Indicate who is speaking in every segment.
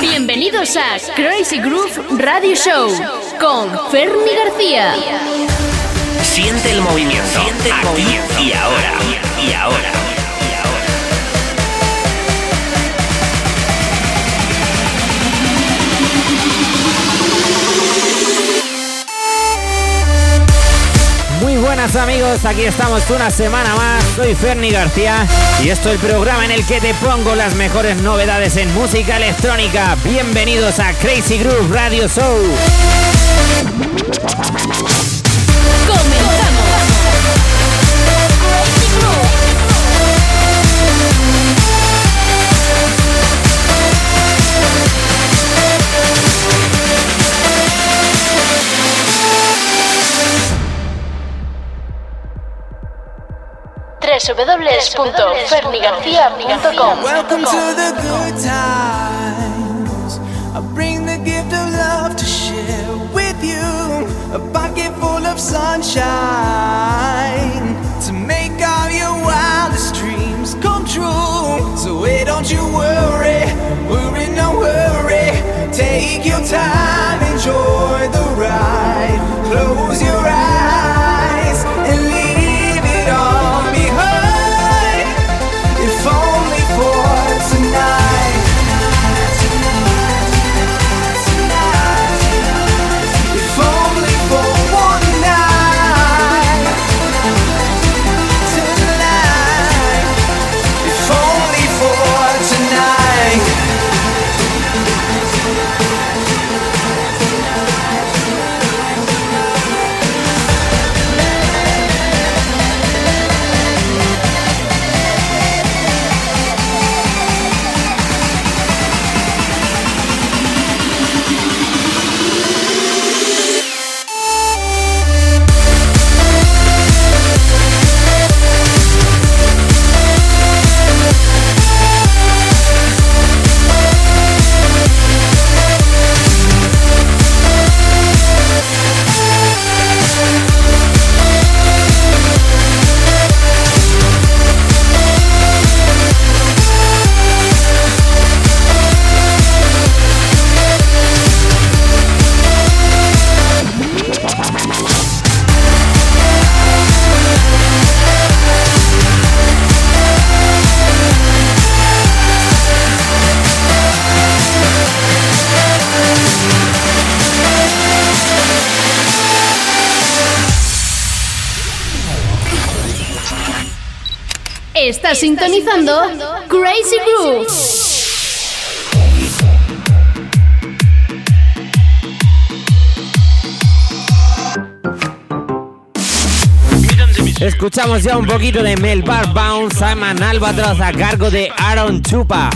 Speaker 1: Bienvenidos a Crazy Groove Radio Show con Fermi García.
Speaker 2: Siente el movimiento. Siente el movimiento. Y ahora. Y ahora.
Speaker 3: Buenas amigos, aquí estamos una semana más, soy Ferni García y esto es el programa en el que te pongo las mejores novedades en música electrónica. Bienvenidos a Crazy Groove Radio Show.
Speaker 1: www.fernigarcia.com
Speaker 4: Welcome to the good times. I bring the gift of love to share with you. A pocket full of sunshine to make all your wildest dreams come true. So wait, don't you worry, worry, no worry. Take your time, enjoy the
Speaker 1: Sintonizando Crazy Groove.
Speaker 3: Escuchamos ya un poquito de Melbar Bounce, Simon Albatross a cargo de Aaron Chupa.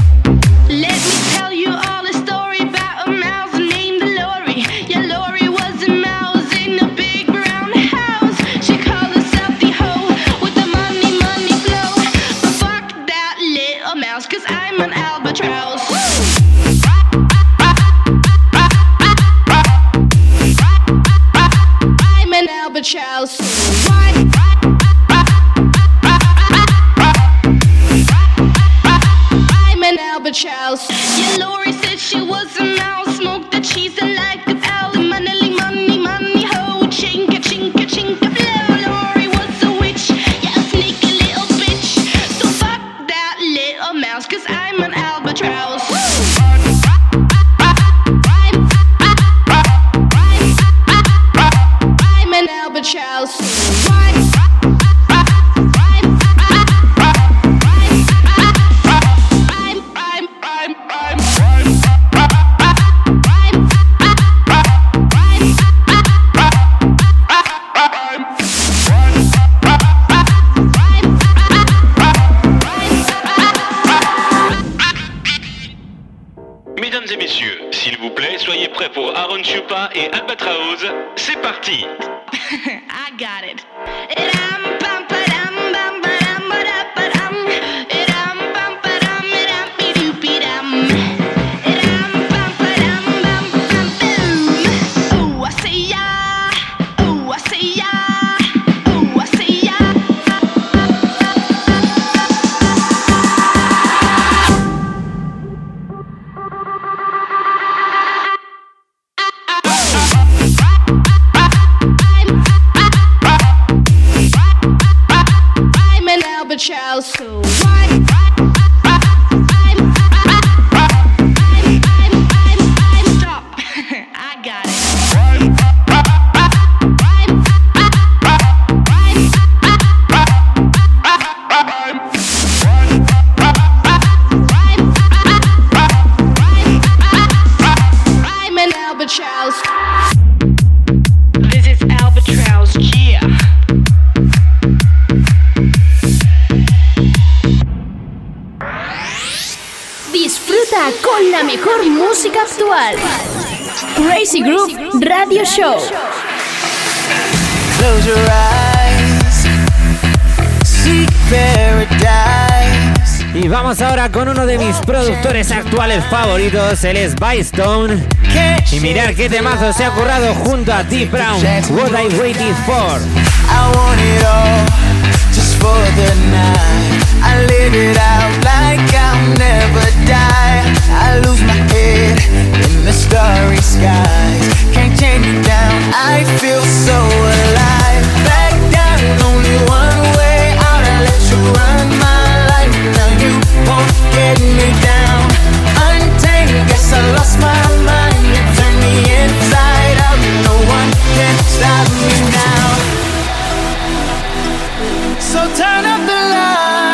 Speaker 5: Mesdames et messieurs, s'il vous plaît, soyez prêts pour Aaron Chupa et Albatraoz. C'est parti
Speaker 6: I got
Speaker 7: Groove Radio Show.
Speaker 8: Close your eyes, seek paradise.
Speaker 9: Y vamos ahora con uno de mis productores actuales favoritos, él es Bystone. Y mirar qué temazo se ha currado junto a T. Brown, What I Waited For.
Speaker 8: I want it all just for the night. I live it out like I'll never die. I lose my head in the starry skies. Can't chain me down. I feel so alive. Back down, only one way out. I let you run my life. Now you get me down. Untamed, guess I lost my mind. You turned me inside out. No one can stop me now. So turn up the light.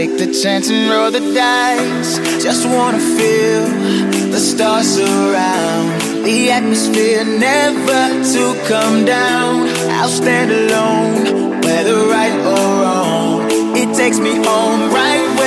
Speaker 8: Take the chance and roll the dice. Just wanna feel the stars around. The atmosphere never to come down. I'll stand alone, whether right or wrong. It takes me home, right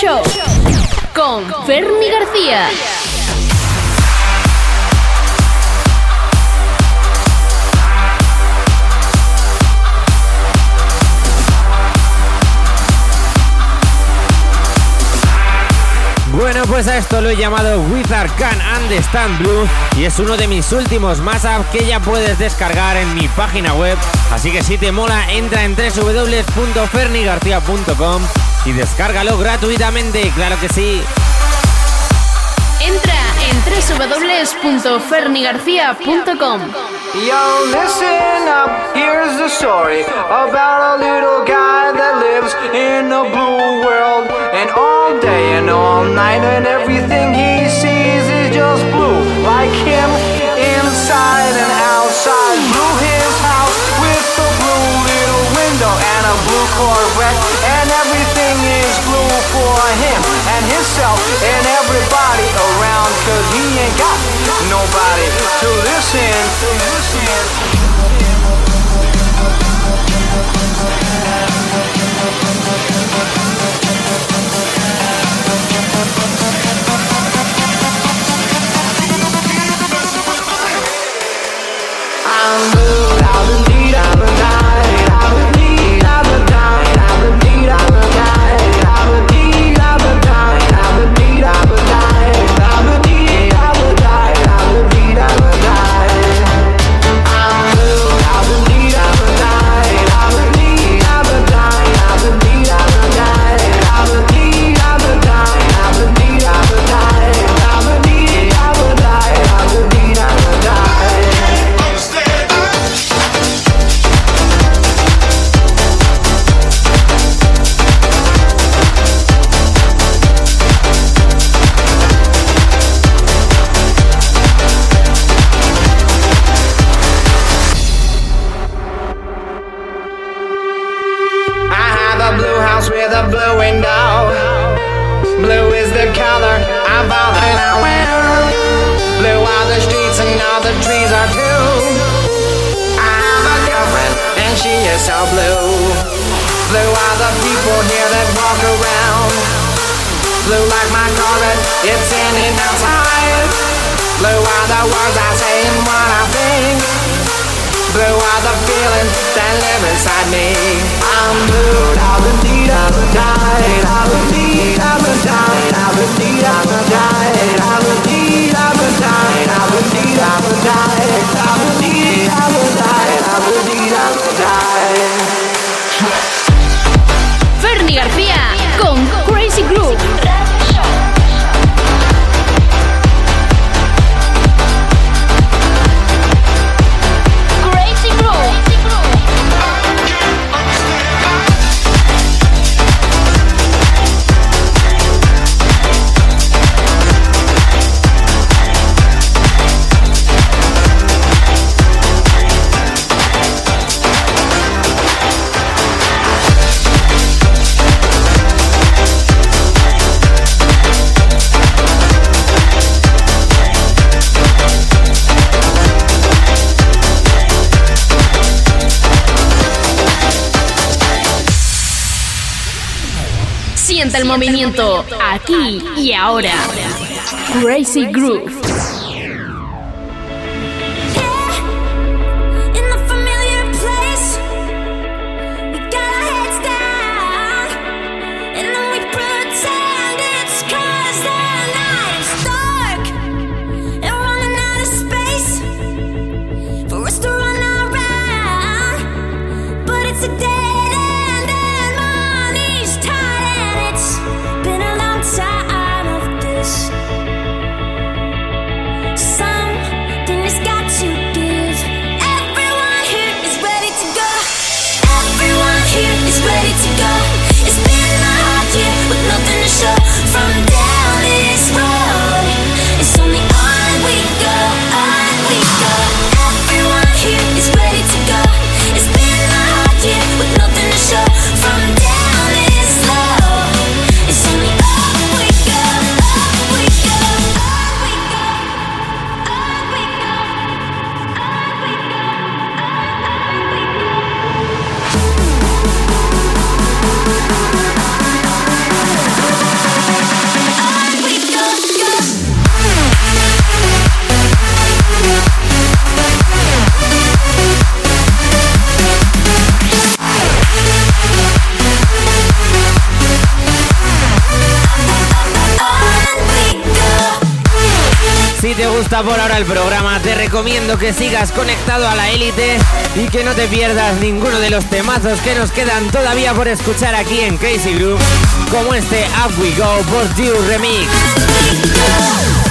Speaker 7: Show. Con Fermi García.
Speaker 9: Bueno, pues a esto lo he llamado Wizard Can Understand Blue y es uno de mis últimos mashups que ya puedes descargar en mi página web. Así que si te mola, entra en www.fernigarcia.com y descárgalo gratuitamente, claro que sí.
Speaker 7: Entra en www.fernigarcia.com.
Speaker 10: Yo, listen up, here's the story about a little guy that lives in a blue world. And all day and all night, and everything he sees is just blue. Like him, inside and outside. Blue his house with a blue little window and a blue Corvette. To listen. To listen. are the words I say and what I think. Blue are the feelings that live inside me. I'm blue, I'm a in I'm a diet. I'm a in I'm a diet. I'm a in I'm a diet. I'm a in I'm a diet. I'm a in I'm a diet. I'm in need of
Speaker 7: a diet. I'm in need of a diet. El movimiento aquí y ahora. Crazy Groove.
Speaker 9: Gusta por ahora el programa, te recomiendo que sigas conectado a la élite y que no te pierdas ninguno de los temazos que nos quedan todavía por escuchar aquí en Crazy Group, como este Up We Go por You Remix.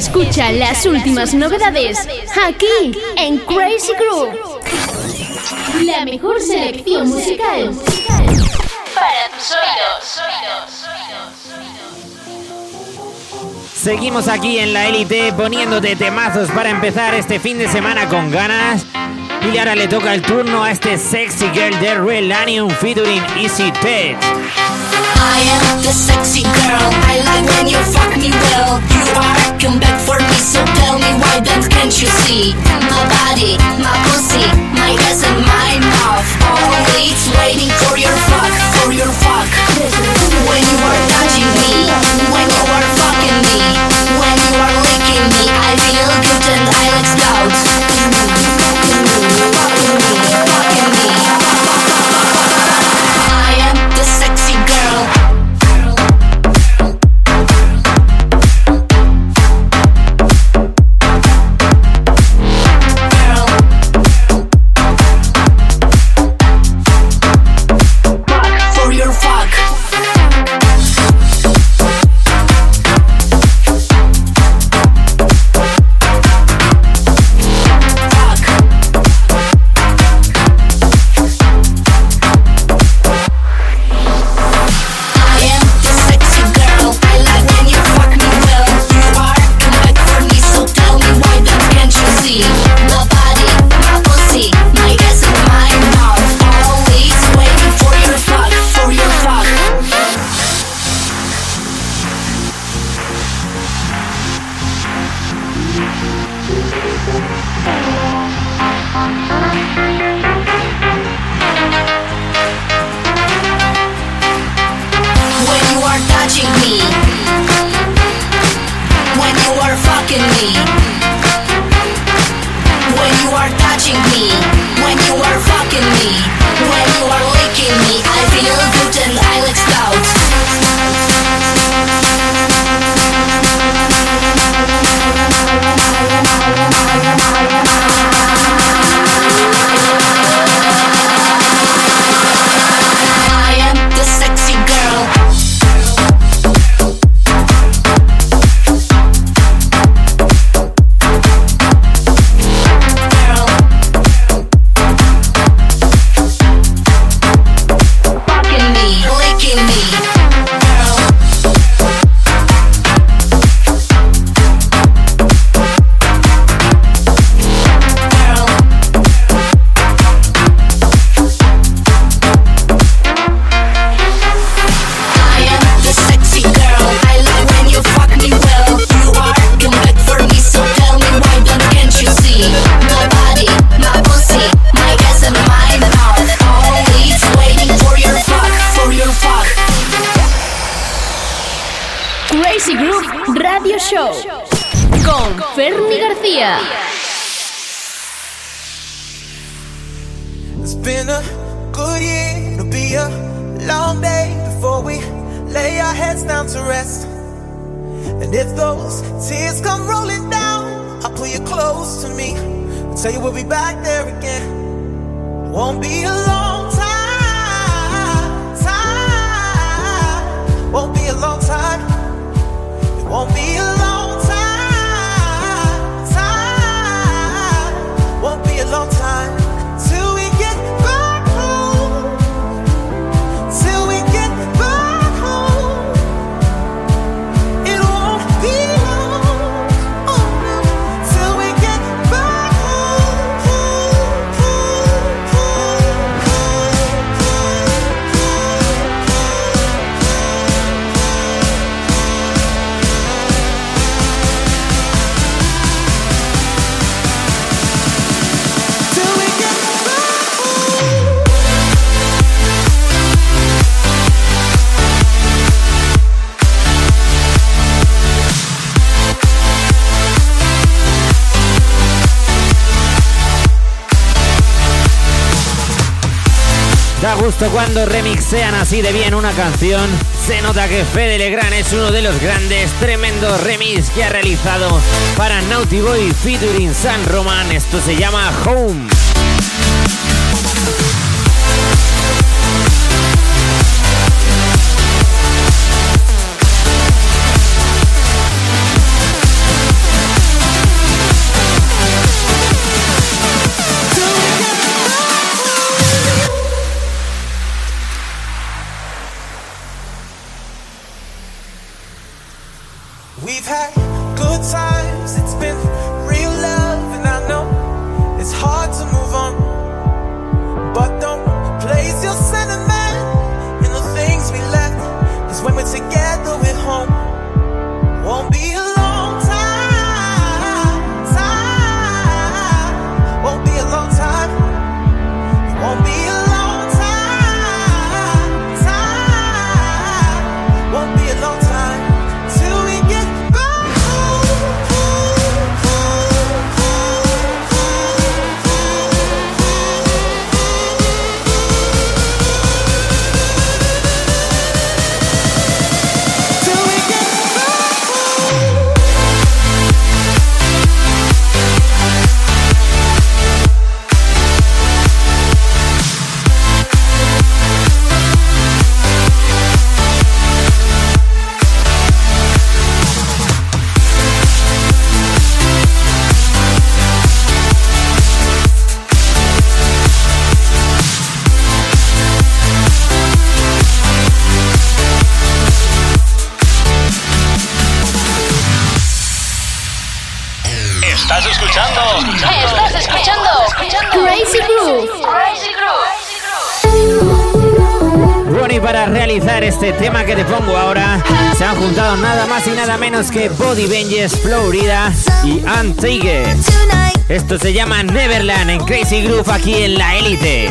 Speaker 7: Escucha las últimas novedades aquí en Crazy Groove. La mejor selección musical para tus oídos.
Speaker 9: Seguimos aquí en la élite poniéndote temazos para empezar este fin de semana con ganas. Y ahora le toca el turno a este sexy girl de Relanium featuring Easy Ted.
Speaker 11: I am the sexy girl. I like when you fuck me well. You are come back for me, so tell me why then can't you see? My body, my pussy, my ass and my mouth. Always waiting for your fuck, for your fuck. When you are touching me, when you are fucking me, when you are licking me, I feel good and I.
Speaker 9: gusto cuando remixean así de bien una canción. Se nota que Fede Legrand es uno de los grandes, tremendos remix que ha realizado para Naughty Boy featuring San Roman. Esto se llama Home.
Speaker 7: este tema que te pongo ahora se han juntado nada más y nada menos que Body Venges, Florida y Antique. Esto se llama Neverland en Crazy Groove aquí en la élite.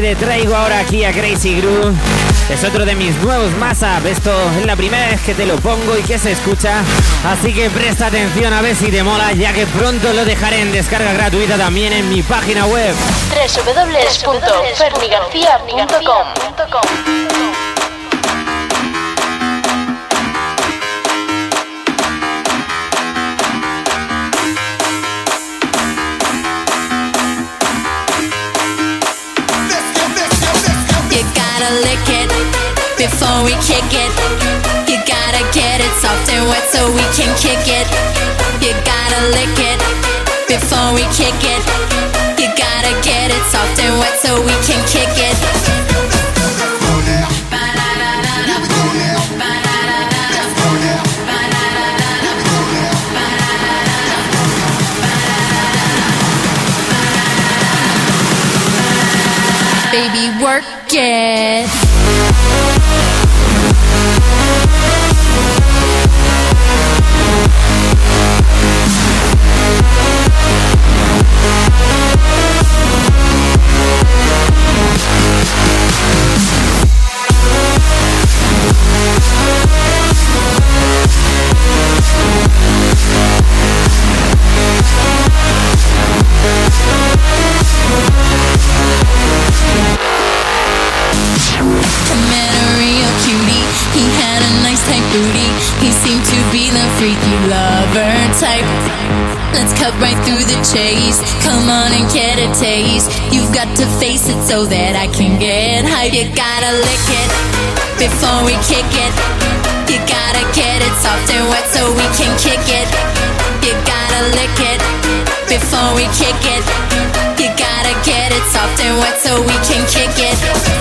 Speaker 9: Te traigo ahora aquí a Crazy Groove es otro de mis nuevos mashup. Esto es la primera vez que te lo pongo y que se escucha. Así que presta atención a ver si te mola, ya que pronto lo dejaré en descarga gratuita también en mi página web.
Speaker 1: www.fernigarcia.com
Speaker 7: before we kick it. You gotta get it soft and wet so we can kick it. You gotta lick it before we kick it. You gotta get it soft and wet so we can kick it. Baby, work it. Wet so we can kick it.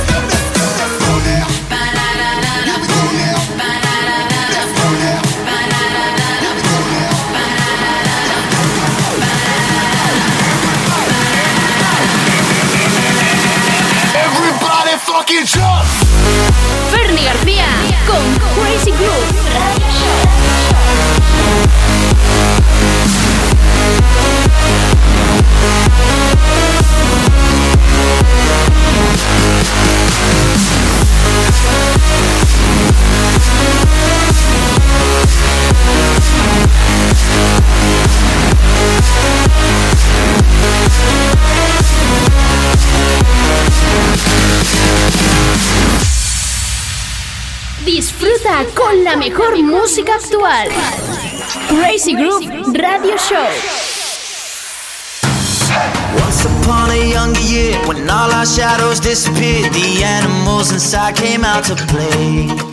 Speaker 1: Disfruta con la mejor música actual. Crazy Groove Radio Show.
Speaker 8: Once upon a younger year, when all our shadows disappeared, the animals inside came out to play.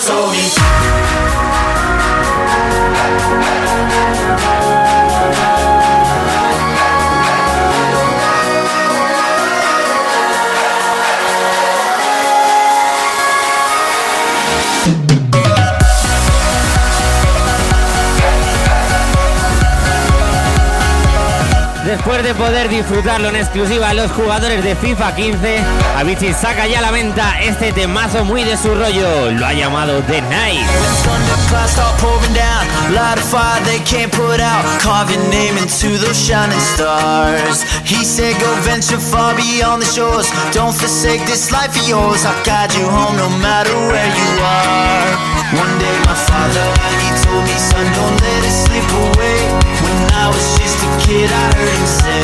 Speaker 8: told me.
Speaker 9: Después de poder disfrutarlo en exclusiva los jugadores de FIFA 15, Avicii saca ya a la venta este temazo muy de su rollo. Lo ha llamado The Night.
Speaker 8: A. One day, my father, he told me, Son, don't let it slip away. Kid, I heard him say,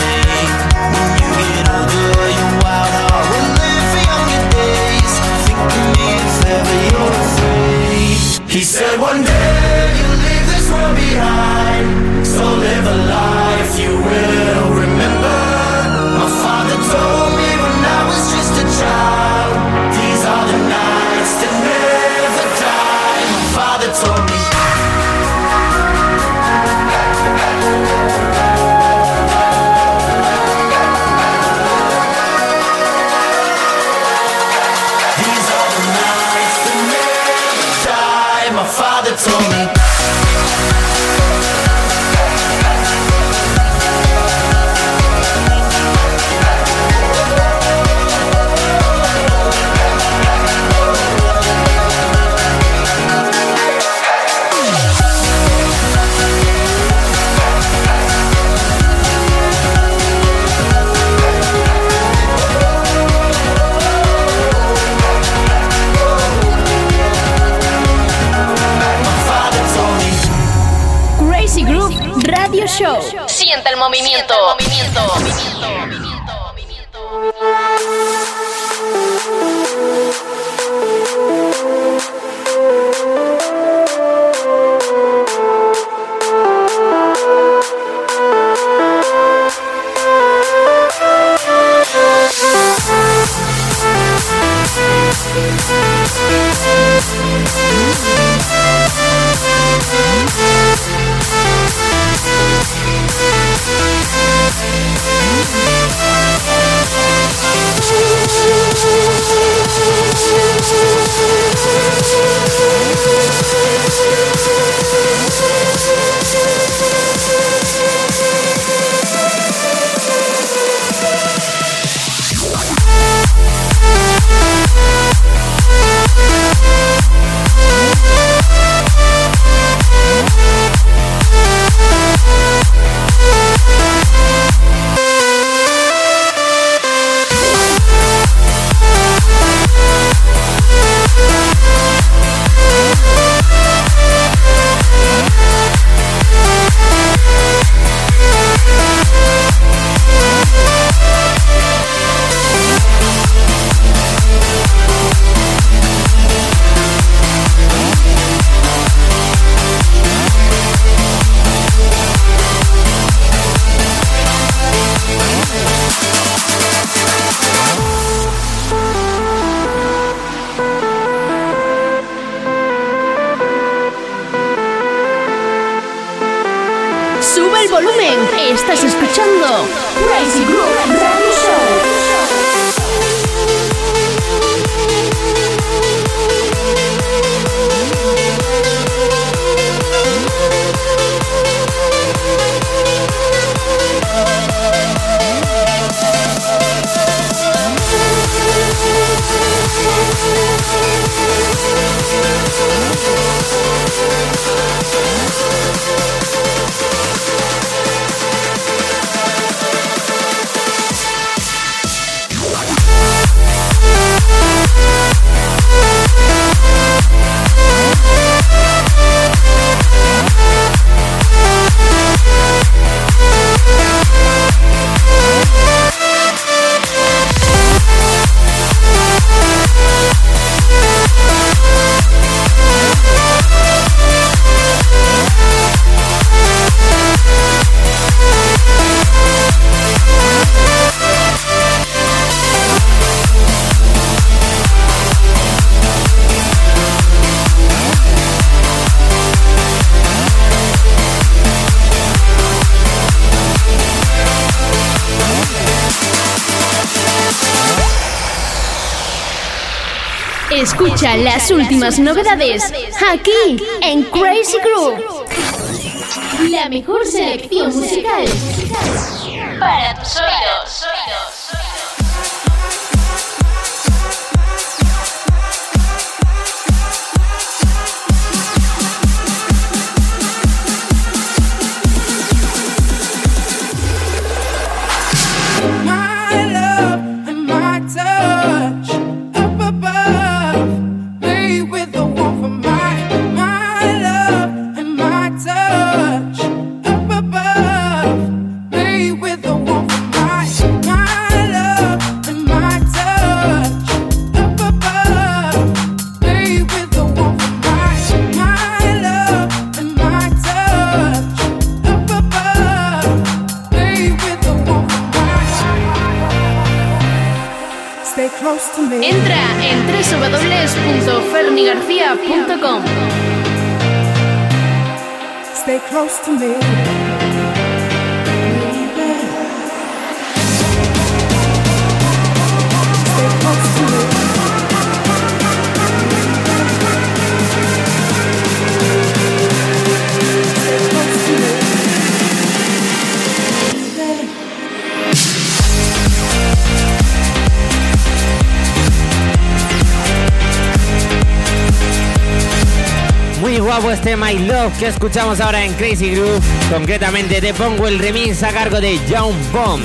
Speaker 8: When you get older, your wild heart will live for younger days. Think of me if ever you're afraid. He said one day you'll leave this world behind So live a life you will remember My father told me when I was just a child
Speaker 1: Radio Show.
Speaker 12: Sienta el movimiento.
Speaker 1: Movimiento. Escucha las últimas novedades aquí en Crazy Groove. La mejor selección musical
Speaker 12: para tus oídos.
Speaker 13: to me.
Speaker 14: guapo este My Love que escuchamos ahora en Crazy Groove, concretamente te pongo el remix a cargo de Young Bomb.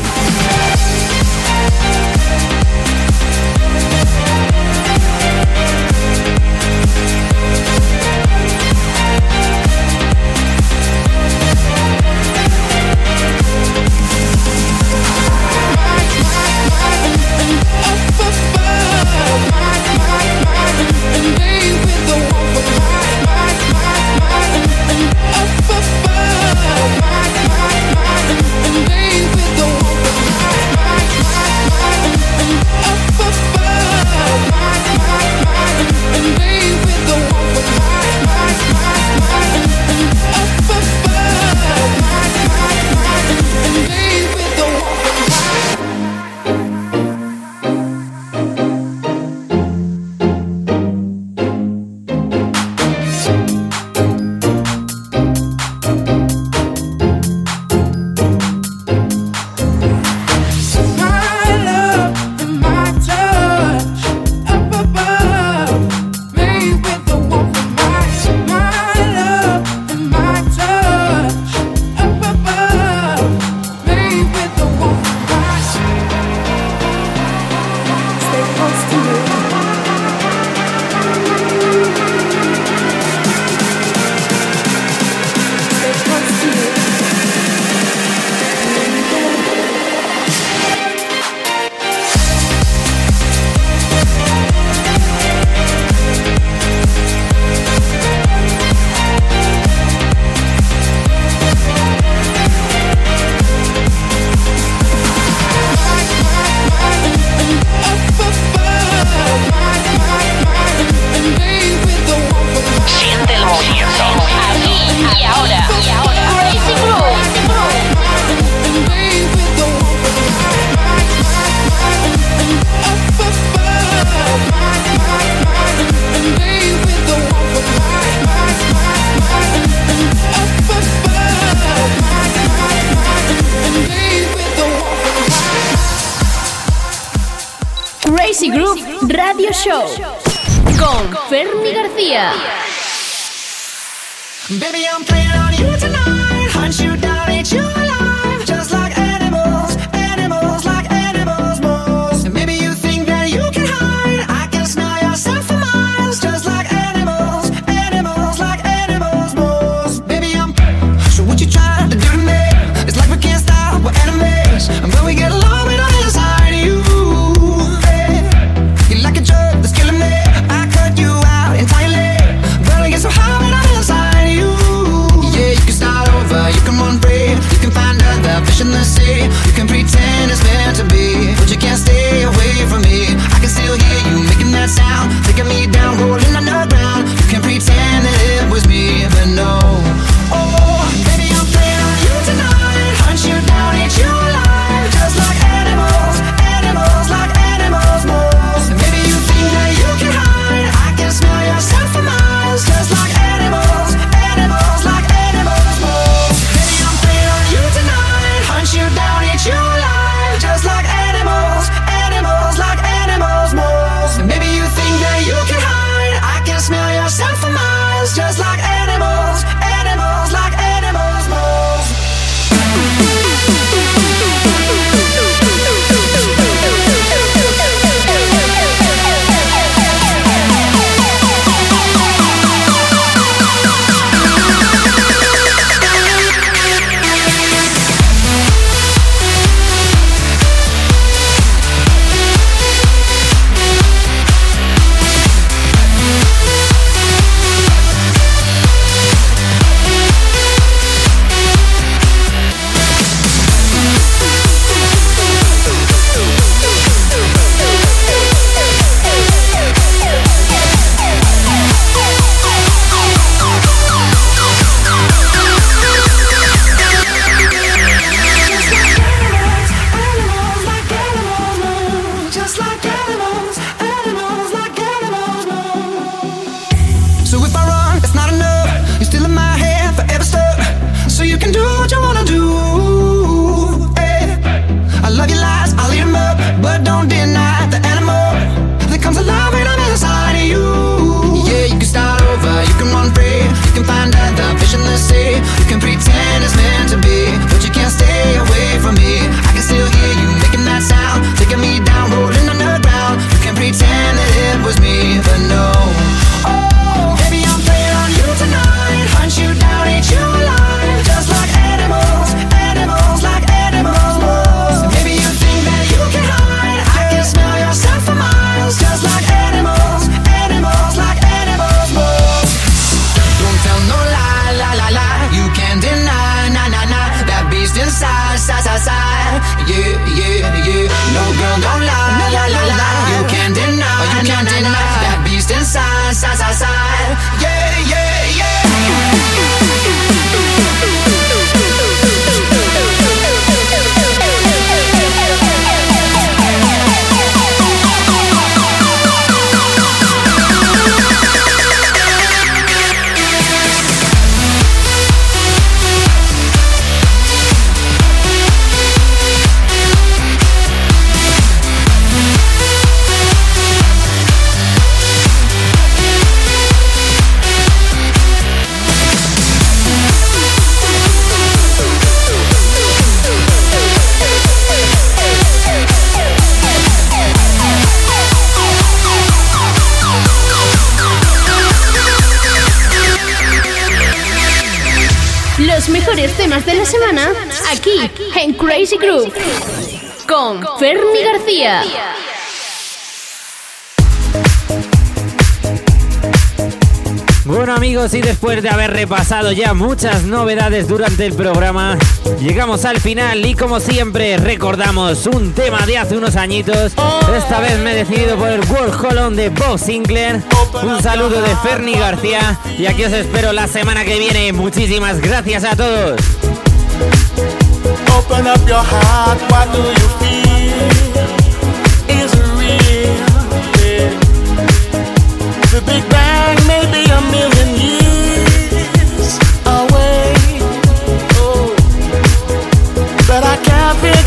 Speaker 9: amigos, y después de haber repasado ya muchas novedades durante el programa, llegamos al final y como siempre recordamos un tema de hace unos añitos. Esta vez me he decidido por el World Holland de Bob Sinclair. Un saludo de Fernie García y aquí os espero la semana que viene. Muchísimas gracias a todos.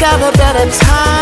Speaker 15: got a better time.